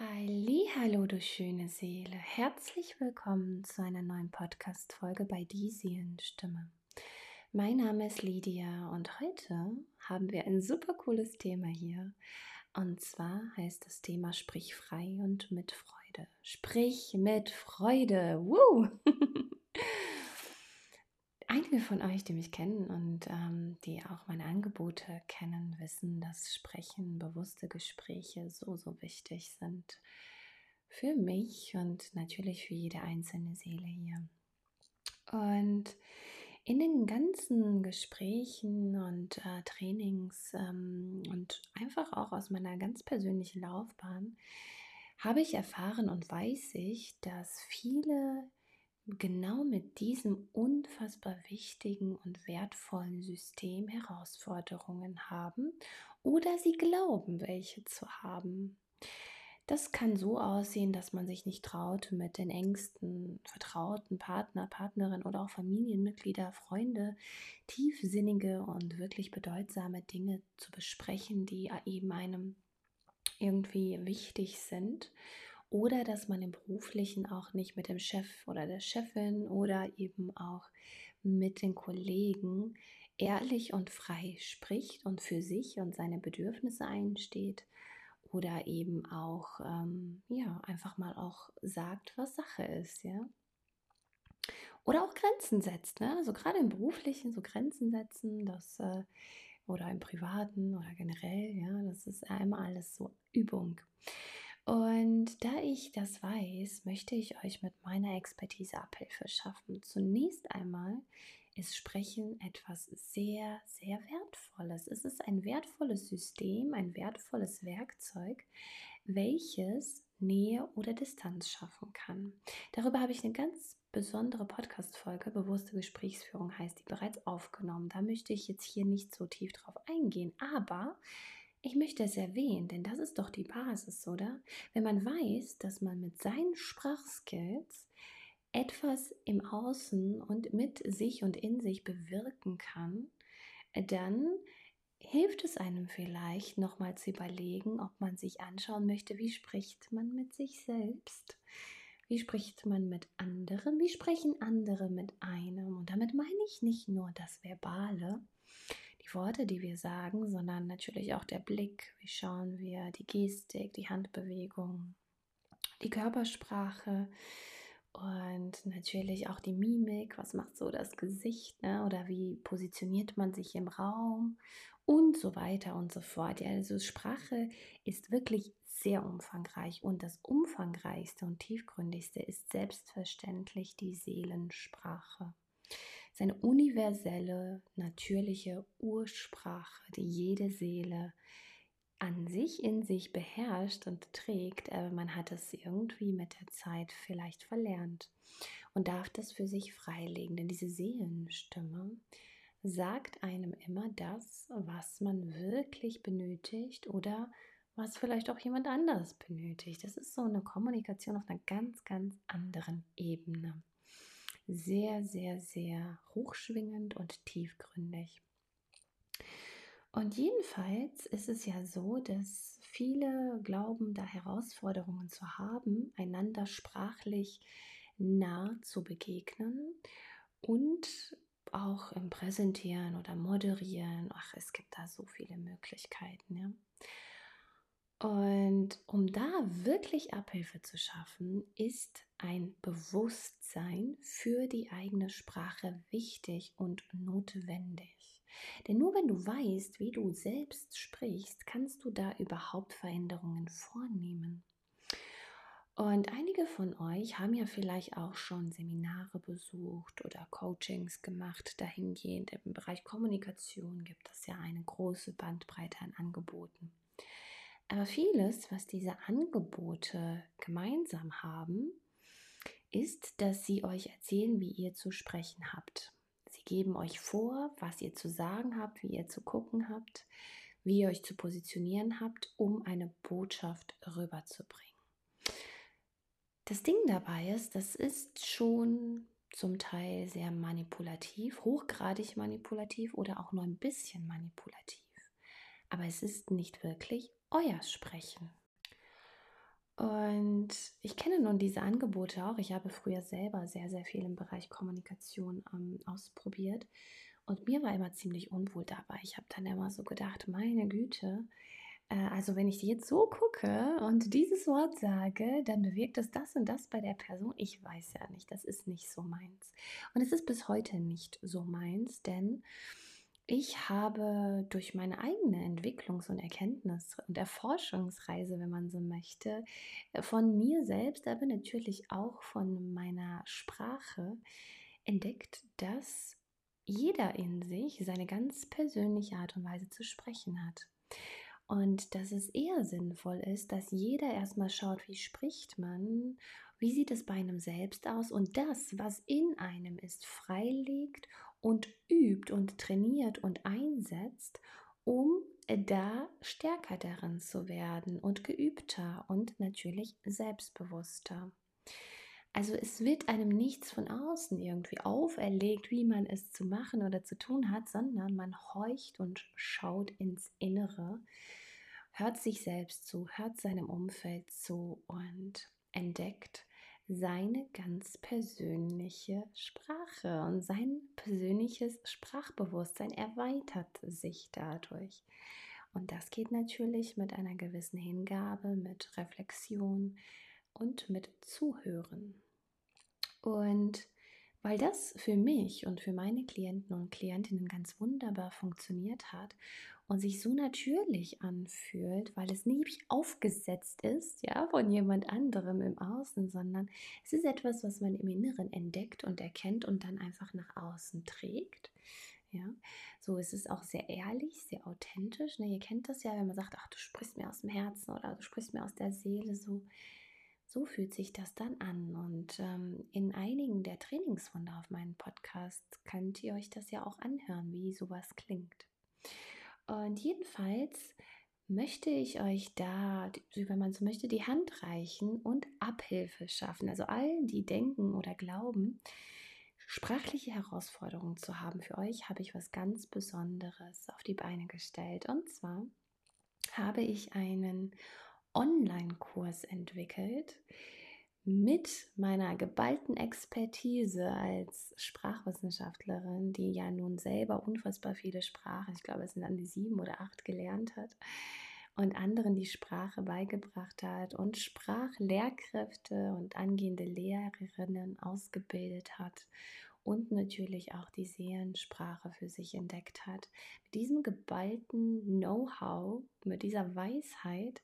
Hallo, du schöne Seele. Herzlich willkommen zu einer neuen Podcast-Folge bei Die Seelenstimme. Mein Name ist Lydia und heute haben wir ein super cooles Thema hier. Und zwar heißt das Thema Sprich frei und mit Freude. Sprich mit Freude. Woo! Einige von euch, die mich kennen und ähm, die auch meine Angebote kennen, wissen, dass Sprechen, bewusste Gespräche so, so wichtig sind für mich und natürlich für jede einzelne Seele hier. Und in den ganzen Gesprächen und äh, Trainings ähm, und einfach auch aus meiner ganz persönlichen Laufbahn habe ich erfahren und weiß ich, dass viele genau mit diesem unfassbar wichtigen und wertvollen System Herausforderungen haben oder sie glauben, welche zu haben. Das kann so aussehen, dass man sich nicht traut, mit den engsten, vertrauten Partner, Partnerin oder auch Familienmitglieder, Freunde tiefsinnige und wirklich bedeutsame Dinge zu besprechen, die eben einem irgendwie wichtig sind oder dass man im beruflichen auch nicht mit dem Chef oder der Chefin oder eben auch mit den Kollegen ehrlich und frei spricht und für sich und seine Bedürfnisse einsteht oder eben auch ähm, ja einfach mal auch sagt, was Sache ist, ja. Oder auch Grenzen setzt, ne? Also gerade im beruflichen so Grenzen setzen, das äh, oder im privaten oder generell, ja, das ist einmal alles so Übung. Und da ich das weiß, möchte ich euch mit meiner Expertise Abhilfe schaffen. Zunächst einmal ist Sprechen etwas sehr, sehr Wertvolles. Es ist ein wertvolles System, ein wertvolles Werkzeug, welches Nähe oder Distanz schaffen kann. Darüber habe ich eine ganz besondere Podcast-Folge, bewusste Gesprächsführung heißt die, bereits aufgenommen. Da möchte ich jetzt hier nicht so tief drauf eingehen, aber ich möchte es erwähnen, denn das ist doch die Basis, oder? Wenn man weiß, dass man mit seinen Sprachskills etwas im Außen und mit sich und in sich bewirken kann, dann hilft es einem vielleicht nochmal zu überlegen, ob man sich anschauen möchte, wie spricht man mit sich selbst, wie spricht man mit anderen, wie sprechen andere mit einem. Und damit meine ich nicht nur das Verbale, die Worte, die wir sagen, sondern natürlich auch der Blick. Wie schauen wir, die Gestik, die Handbewegung, die Körpersprache und natürlich auch die Mimik. Was macht so das Gesicht ne? oder wie positioniert man sich im Raum und so weiter und so fort. Ja, also Sprache ist wirklich sehr umfangreich und das umfangreichste und tiefgründigste ist selbstverständlich die Seelensprache seine universelle, natürliche Ursprache, die jede Seele an sich in sich beherrscht und trägt, aber man hat es irgendwie mit der Zeit vielleicht verlernt und darf das für sich freilegen, denn diese Seelenstimme sagt einem immer das, was man wirklich benötigt oder was vielleicht auch jemand anderes benötigt. Das ist so eine Kommunikation auf einer ganz, ganz anderen Ebene sehr, sehr, sehr hochschwingend und tiefgründig. Und jedenfalls ist es ja so, dass viele glauben, da Herausforderungen zu haben, einander sprachlich nah zu begegnen und auch im Präsentieren oder Moderieren. Ach, es gibt da so viele Möglichkeiten. Ja? Und um da wirklich Abhilfe zu schaffen, ist ein Bewusstsein für die eigene Sprache wichtig und notwendig. Denn nur wenn du weißt, wie du selbst sprichst, kannst du da überhaupt Veränderungen vornehmen. Und einige von euch haben ja vielleicht auch schon Seminare besucht oder Coachings gemacht. Dahingehend im Bereich Kommunikation gibt es ja eine große Bandbreite an Angeboten. Aber vieles, was diese Angebote gemeinsam haben, ist, dass sie euch erzählen, wie ihr zu sprechen habt. Sie geben euch vor, was ihr zu sagen habt, wie ihr zu gucken habt, wie ihr euch zu positionieren habt, um eine Botschaft rüberzubringen. Das Ding dabei ist, das ist schon zum Teil sehr manipulativ, hochgradig manipulativ oder auch nur ein bisschen manipulativ. Aber es ist nicht wirklich euer Sprechen. Und ich kenne nun diese Angebote auch. Ich habe früher selber sehr, sehr viel im Bereich Kommunikation ähm, ausprobiert. Und mir war immer ziemlich unwohl dabei. Ich habe dann immer so gedacht, meine Güte, äh, also wenn ich jetzt so gucke und dieses Wort sage, dann bewirkt es das und das bei der Person. Ich weiß ja nicht, das ist nicht so meins. Und es ist bis heute nicht so meins, denn ich habe durch meine eigene Entwicklungs- und Erkenntnis- und Erforschungsreise, wenn man so möchte, äh, von mir selbst, aber natürlich auch von meiner Sprache entdeckt, dass jeder in sich seine ganz persönliche Art und Weise zu sprechen hat. Und dass es eher sinnvoll ist, dass jeder erstmal schaut, wie spricht man, wie sieht es bei einem selbst aus und das, was in einem ist, freilegt und übt und trainiert und einsetzt, um da stärker darin zu werden und geübter und natürlich selbstbewusster. Also es wird einem nichts von außen irgendwie auferlegt, wie man es zu machen oder zu tun hat, sondern man horcht und schaut ins Innere, hört sich selbst zu, hört seinem Umfeld zu und entdeckt, seine ganz persönliche Sprache und sein persönliches Sprachbewusstsein erweitert sich dadurch. Und das geht natürlich mit einer gewissen Hingabe, mit Reflexion und mit Zuhören. Und weil das für mich und für meine Klienten und Klientinnen ganz wunderbar funktioniert hat und sich so natürlich anfühlt, weil es nicht aufgesetzt ist, ja, von jemand anderem im Außen, sondern es ist etwas, was man im Inneren entdeckt und erkennt und dann einfach nach außen trägt. Ja, so ist es auch sehr ehrlich, sehr authentisch. Ne? Ihr kennt das ja, wenn man sagt, ach, du sprichst mir aus dem Herzen oder du sprichst mir aus der Seele, so, so fühlt sich das dann an. Und ähm, in einigen der Trainingswunder auf meinem Podcast könnt ihr euch das ja auch anhören, wie sowas klingt. Und jedenfalls möchte ich euch da, wenn man so möchte, die Hand reichen und Abhilfe schaffen. Also allen, die denken oder glauben, sprachliche Herausforderungen zu haben. Für euch habe ich was ganz Besonderes auf die Beine gestellt. Und zwar habe ich einen Online-Kurs entwickelt, mit meiner geballten Expertise als Sprachwissenschaftlerin, die ja nun selber unfassbar viele Sprachen, ich glaube es sind an die sieben oder acht gelernt hat, und anderen die Sprache beigebracht hat und Sprachlehrkräfte und angehende Lehrerinnen ausgebildet hat und natürlich auch die Seelensprache für sich entdeckt hat. Mit diesem geballten Know-how, mit dieser Weisheit,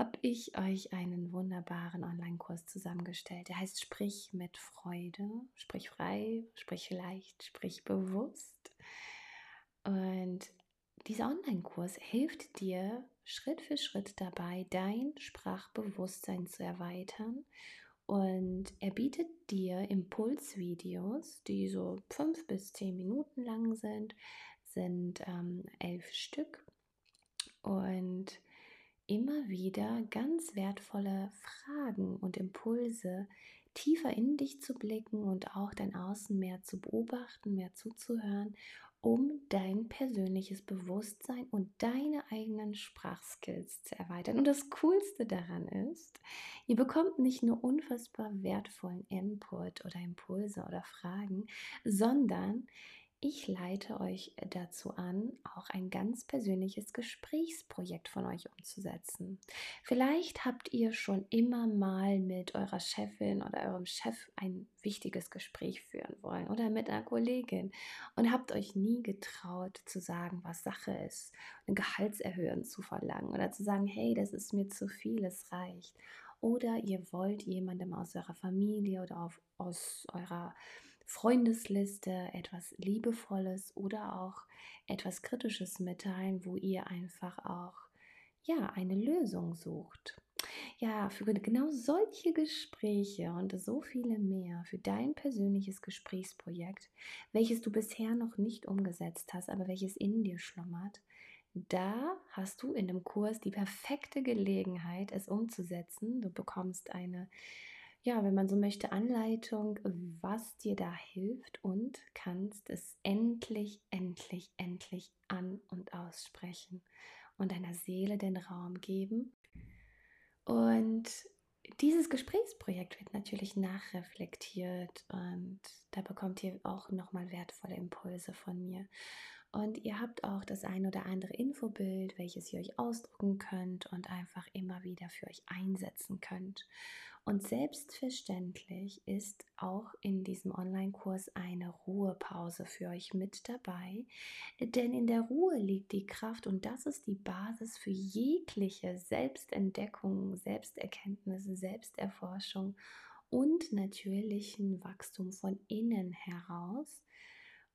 habe ich euch einen wunderbaren Online-Kurs zusammengestellt. Der heißt Sprich mit Freude, sprich frei, sprich leicht, sprich bewusst. Und dieser Online-Kurs hilft dir Schritt für Schritt dabei, dein Sprachbewusstsein zu erweitern. Und er bietet dir Impulsvideos, die so fünf bis zehn Minuten lang sind, sind ähm, elf Stück. Und immer wieder ganz wertvolle Fragen und Impulse, tiefer in dich zu blicken und auch dein Außen mehr zu beobachten, mehr zuzuhören, um dein persönliches Bewusstsein und deine eigenen Sprachskills zu erweitern. Und das Coolste daran ist, ihr bekommt nicht nur unfassbar wertvollen Input oder Impulse oder Fragen, sondern ich leite euch dazu an, auch ein ganz persönliches Gesprächsprojekt von euch umzusetzen. Vielleicht habt ihr schon immer mal mit eurer Chefin oder eurem Chef ein wichtiges Gespräch führen wollen oder mit einer Kollegin und habt euch nie getraut zu sagen, was Sache ist, eine Gehaltserhöhung zu verlangen oder zu sagen, hey, das ist mir zu viel, es reicht. Oder ihr wollt jemandem aus eurer Familie oder auf, aus eurer Freundesliste etwas Liebevolles oder auch etwas Kritisches mitteilen, wo ihr einfach auch ja eine Lösung sucht. Ja, für genau solche Gespräche und so viele mehr, für dein persönliches Gesprächsprojekt, welches du bisher noch nicht umgesetzt hast, aber welches in dir schlummert, da hast du in dem Kurs die perfekte Gelegenheit, es umzusetzen. Du bekommst eine ja, wenn man so möchte, Anleitung, was dir da hilft und kannst es endlich, endlich, endlich an und aussprechen und deiner Seele den Raum geben. Und dieses Gesprächsprojekt wird natürlich nachreflektiert und da bekommt ihr auch nochmal wertvolle Impulse von mir. Und ihr habt auch das ein oder andere Infobild, welches ihr euch ausdrucken könnt und einfach immer wieder für euch einsetzen könnt. Und selbstverständlich ist auch in diesem Online-Kurs eine Ruhepause für euch mit dabei, denn in der Ruhe liegt die Kraft und das ist die Basis für jegliche Selbstentdeckung, Selbsterkenntnis, Selbsterforschung und natürlichen Wachstum von innen heraus.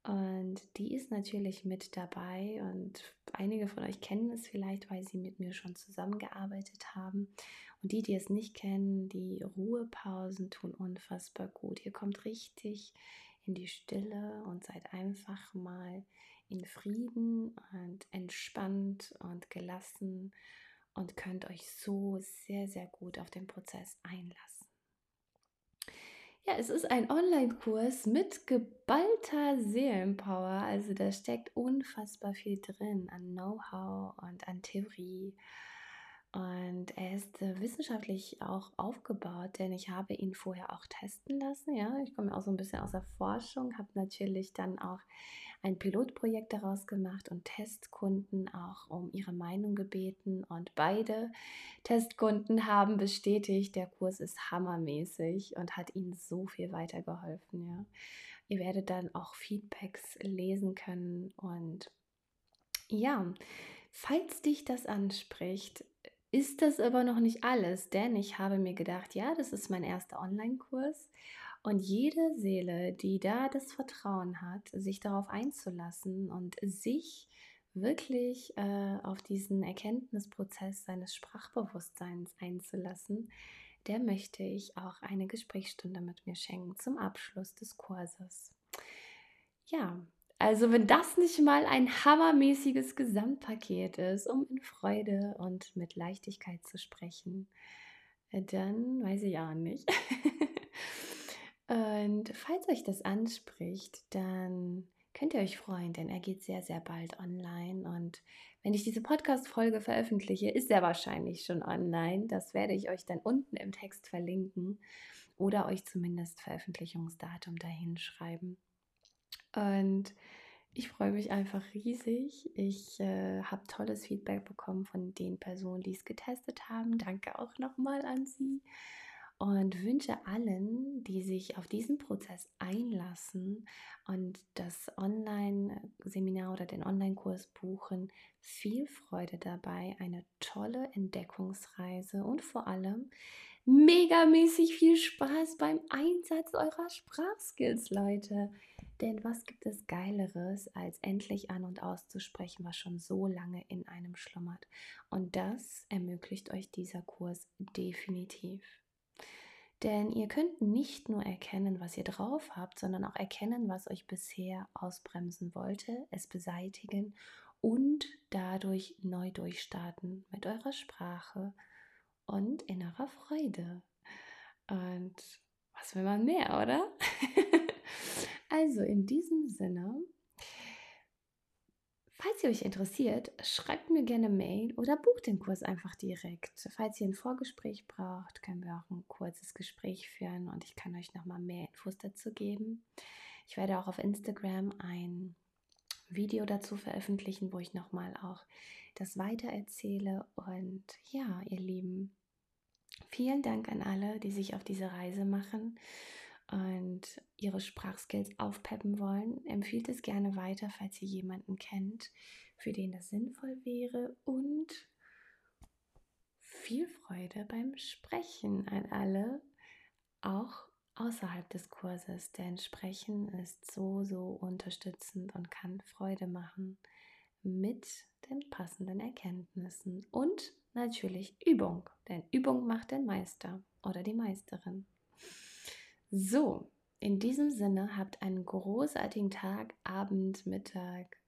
Und die ist natürlich mit dabei und einige von euch kennen es vielleicht, weil sie mit mir schon zusammengearbeitet haben. Und die, die es nicht kennen, die Ruhepausen tun unfassbar gut. Ihr kommt richtig in die Stille und seid einfach mal in Frieden und entspannt und gelassen und könnt euch so sehr, sehr gut auf den Prozess einlassen. Ja, es ist ein Online-Kurs mit geballter Seelenpower. Also da steckt unfassbar viel drin an Know-how und an Theorie. Und er ist äh, wissenschaftlich auch aufgebaut, denn ich habe ihn vorher auch testen lassen. Ja, ich komme auch so ein bisschen aus der Forschung, habe natürlich dann auch ein Pilotprojekt daraus gemacht und Testkunden auch um ihre Meinung gebeten. Und beide Testkunden haben bestätigt, der Kurs ist hammermäßig und hat ihnen so viel weitergeholfen. Ja. Ihr werdet dann auch Feedbacks lesen können. Und ja, falls dich das anspricht, ist das aber noch nicht alles, denn ich habe mir gedacht, ja, das ist mein erster Online-Kurs und jede Seele, die da das Vertrauen hat, sich darauf einzulassen und sich wirklich äh, auf diesen Erkenntnisprozess seines Sprachbewusstseins einzulassen, der möchte ich auch eine Gesprächsstunde mit mir schenken zum Abschluss des Kurses. Ja, also wenn das nicht mal ein hammermäßiges Gesamtpaket ist, um in Freude und mit Leichtigkeit zu sprechen, äh, dann weiß ich auch nicht. Und falls euch das anspricht, dann könnt ihr euch freuen, denn er geht sehr, sehr bald online. Und wenn ich diese Podcast-Folge veröffentliche, ist er wahrscheinlich schon online. Das werde ich euch dann unten im Text verlinken oder euch zumindest Veröffentlichungsdatum dahin schreiben. Und ich freue mich einfach riesig. Ich äh, habe tolles Feedback bekommen von den Personen, die es getestet haben. Danke auch nochmal an Sie und wünsche allen, die sich auf diesen Prozess einlassen und das Online-Seminar oder den Online-Kurs buchen, viel Freude dabei, eine tolle Entdeckungsreise und vor allem megamäßig viel Spaß beim Einsatz eurer Sprachskills, Leute. Denn was gibt es Geileres, als endlich an und auszusprechen, was schon so lange in einem schlummert? Und das ermöglicht euch dieser Kurs definitiv. Denn ihr könnt nicht nur erkennen, was ihr drauf habt, sondern auch erkennen, was euch bisher ausbremsen wollte, es beseitigen und dadurch neu durchstarten mit eurer Sprache und innerer Freude. Und was will man mehr, oder? also in diesem Sinne Falls ihr euch interessiert, schreibt mir gerne Mail oder bucht den Kurs einfach direkt. Falls ihr ein Vorgespräch braucht, können wir auch ein kurzes Gespräch führen und ich kann euch nochmal mehr Infos dazu geben. Ich werde auch auf Instagram ein Video dazu veröffentlichen, wo ich nochmal auch das weiter erzähle. Und ja, ihr Lieben, vielen Dank an alle, die sich auf diese Reise machen und ihre Sprachskills aufpeppen wollen, empfiehlt es gerne weiter, falls ihr jemanden kennt, für den das sinnvoll wäre und viel Freude beim Sprechen an alle, auch außerhalb des Kurses, denn Sprechen ist so, so unterstützend und kann Freude machen mit den passenden Erkenntnissen und natürlich Übung, denn Übung macht den Meister oder die Meisterin. So, in diesem Sinne habt einen großartigen Tag, Abend, Mittag,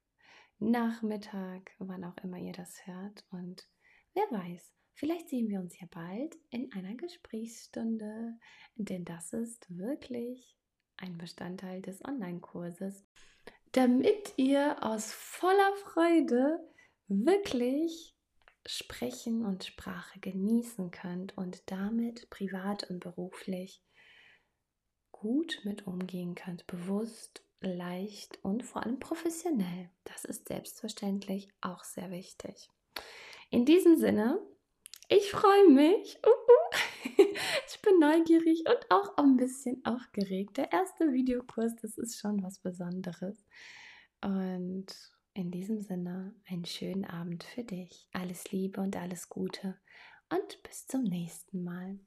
Nachmittag, wann auch immer ihr das hört. Und wer weiß, vielleicht sehen wir uns ja bald in einer Gesprächsstunde, denn das ist wirklich ein Bestandteil des Online-Kurses, damit ihr aus voller Freude wirklich Sprechen und Sprache genießen könnt und damit privat und beruflich gut mit umgehen könnt, bewusst, leicht und vor allem professionell. Das ist selbstverständlich auch sehr wichtig. In diesem Sinne, ich freue mich. Uh -uh. Ich bin neugierig und auch ein bisschen aufgeregt. Der erste Videokurs, das ist schon was Besonderes. Und in diesem Sinne, einen schönen Abend für dich. Alles Liebe und alles Gute und bis zum nächsten Mal.